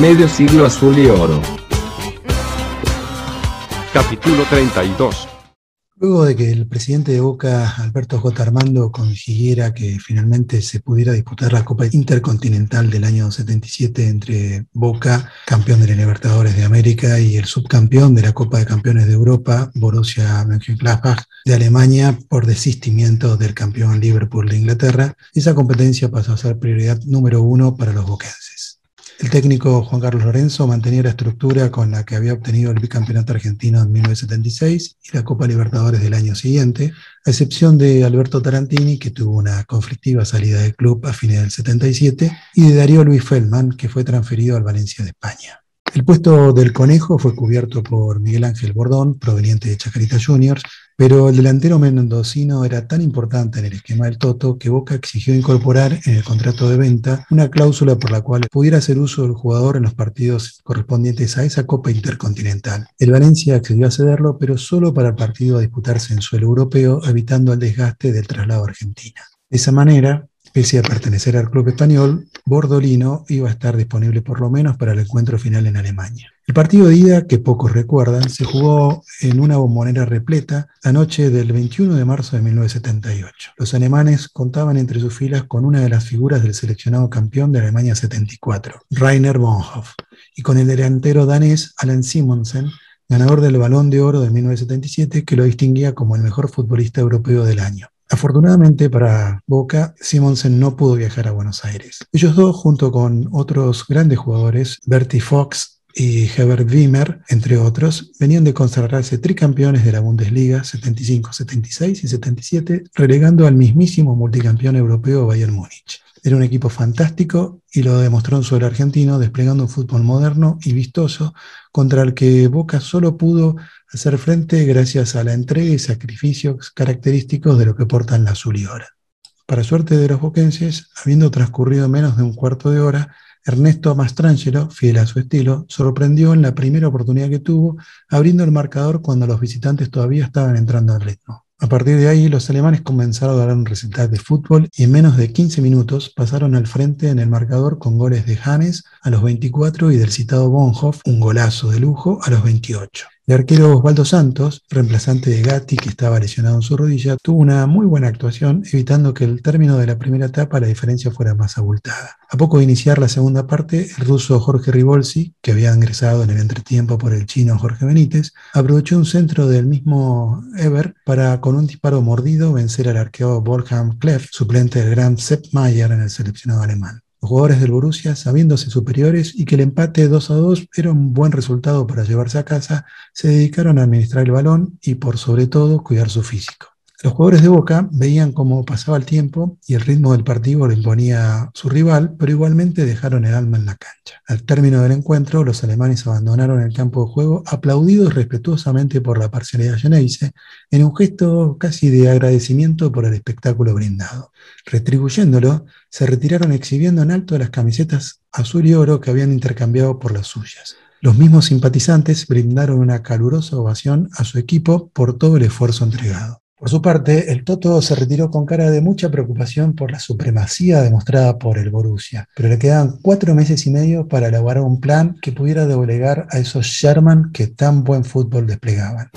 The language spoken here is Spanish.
Medio siglo azul y oro. Capítulo 32. Luego de que el presidente de Boca, Alberto J. Armando, consiguiera que finalmente se pudiera disputar la Copa Intercontinental del año 77 entre Boca, campeón de la Libertadores de América, y el subcampeón de la Copa de Campeones de Europa, Borussia Mönchengladbach de Alemania, por desistimiento del campeón Liverpool de Inglaterra, esa competencia pasó a ser prioridad número uno para los boquenses. El técnico Juan Carlos Lorenzo mantenía la estructura con la que había obtenido el bicampeonato argentino en 1976 y la Copa Libertadores del año siguiente, a excepción de Alberto Tarantini, que tuvo una conflictiva salida del club a fines del 77, y de Darío Luis Feldman, que fue transferido al Valencia de España. El puesto del conejo fue cubierto por Miguel Ángel Bordón, proveniente de Chacarita Juniors, pero el delantero mendocino era tan importante en el esquema del Toto que Boca exigió incorporar en el contrato de venta una cláusula por la cual pudiera hacer uso del jugador en los partidos correspondientes a esa Copa Intercontinental. El Valencia accedió a cederlo, pero solo para el partido a disputarse en suelo europeo, evitando el desgaste del traslado a Argentina. De esa manera, Pese a pertenecer al club español, Bordolino iba a estar disponible por lo menos para el encuentro final en Alemania. El partido de ida, que pocos recuerdan, se jugó en una bombonera repleta la noche del 21 de marzo de 1978. Los alemanes contaban entre sus filas con una de las figuras del seleccionado campeón de Alemania 74, Rainer Bonhoff, y con el delantero danés Alan Simonsen, ganador del Balón de Oro de 1977, que lo distinguía como el mejor futbolista europeo del año. Afortunadamente para Boca, Simonsen no pudo viajar a Buenos Aires. Ellos dos, junto con otros grandes jugadores, Bertie Fox y Herbert Wimmer, entre otros, venían de consagrarse tricampeones de la Bundesliga 75, 76 y 77, relegando al mismísimo multicampeón europeo Bayern Múnich. Era un equipo fantástico y lo demostró en suelo argentino, desplegando un fútbol moderno y vistoso contra el que Boca solo pudo hacer frente gracias a la entrega y sacrificios característicos de lo que portan la azul y hora. Para suerte de los boquenses, habiendo transcurrido menos de un cuarto de hora, Ernesto Mastrangelo, fiel a su estilo, sorprendió en la primera oportunidad que tuvo, abriendo el marcador cuando los visitantes todavía estaban entrando al ritmo. A partir de ahí, los alemanes comenzaron a dar un recital de fútbol y en menos de 15 minutos pasaron al frente en el marcador con goles de Hannes a los 24 y del citado Bonhoff, un golazo de lujo, a los 28. El arquero Osvaldo Santos, reemplazante de Gatti, que estaba lesionado en su rodilla, tuvo una muy buena actuación, evitando que el término de la primera etapa la diferencia fuera más abultada. A poco de iniciar la segunda parte, el ruso Jorge Ribolsi, que había ingresado en el entretiempo por el chino Jorge Benítez, aprovechó un centro del mismo Eber para, con un disparo mordido, vencer al arquero Wolfgang Kleff, suplente del gran Sepp Mayer en el seleccionado alemán. Los jugadores del Borussia, sabiéndose superiores y que el empate 2 a 2 era un buen resultado para llevarse a casa, se dedicaron a administrar el balón y por sobre todo cuidar su físico. Los jugadores de Boca veían cómo pasaba el tiempo y el ritmo del partido lo imponía su rival, pero igualmente dejaron el alma en la cancha. Al término del encuentro, los alemanes abandonaron el campo de juego, aplaudidos respetuosamente por la parcialidad Geneise, en un gesto casi de agradecimiento por el espectáculo brindado. Retribuyéndolo, se retiraron exhibiendo en alto las camisetas azul y oro que habían intercambiado por las suyas. Los mismos simpatizantes brindaron una calurosa ovación a su equipo por todo el esfuerzo entregado. Por su parte, el Toto se retiró con cara de mucha preocupación por la supremacía demostrada por el Borussia, pero le quedaban cuatro meses y medio para elaborar un plan que pudiera doblegar a esos Sherman que tan buen fútbol desplegaban.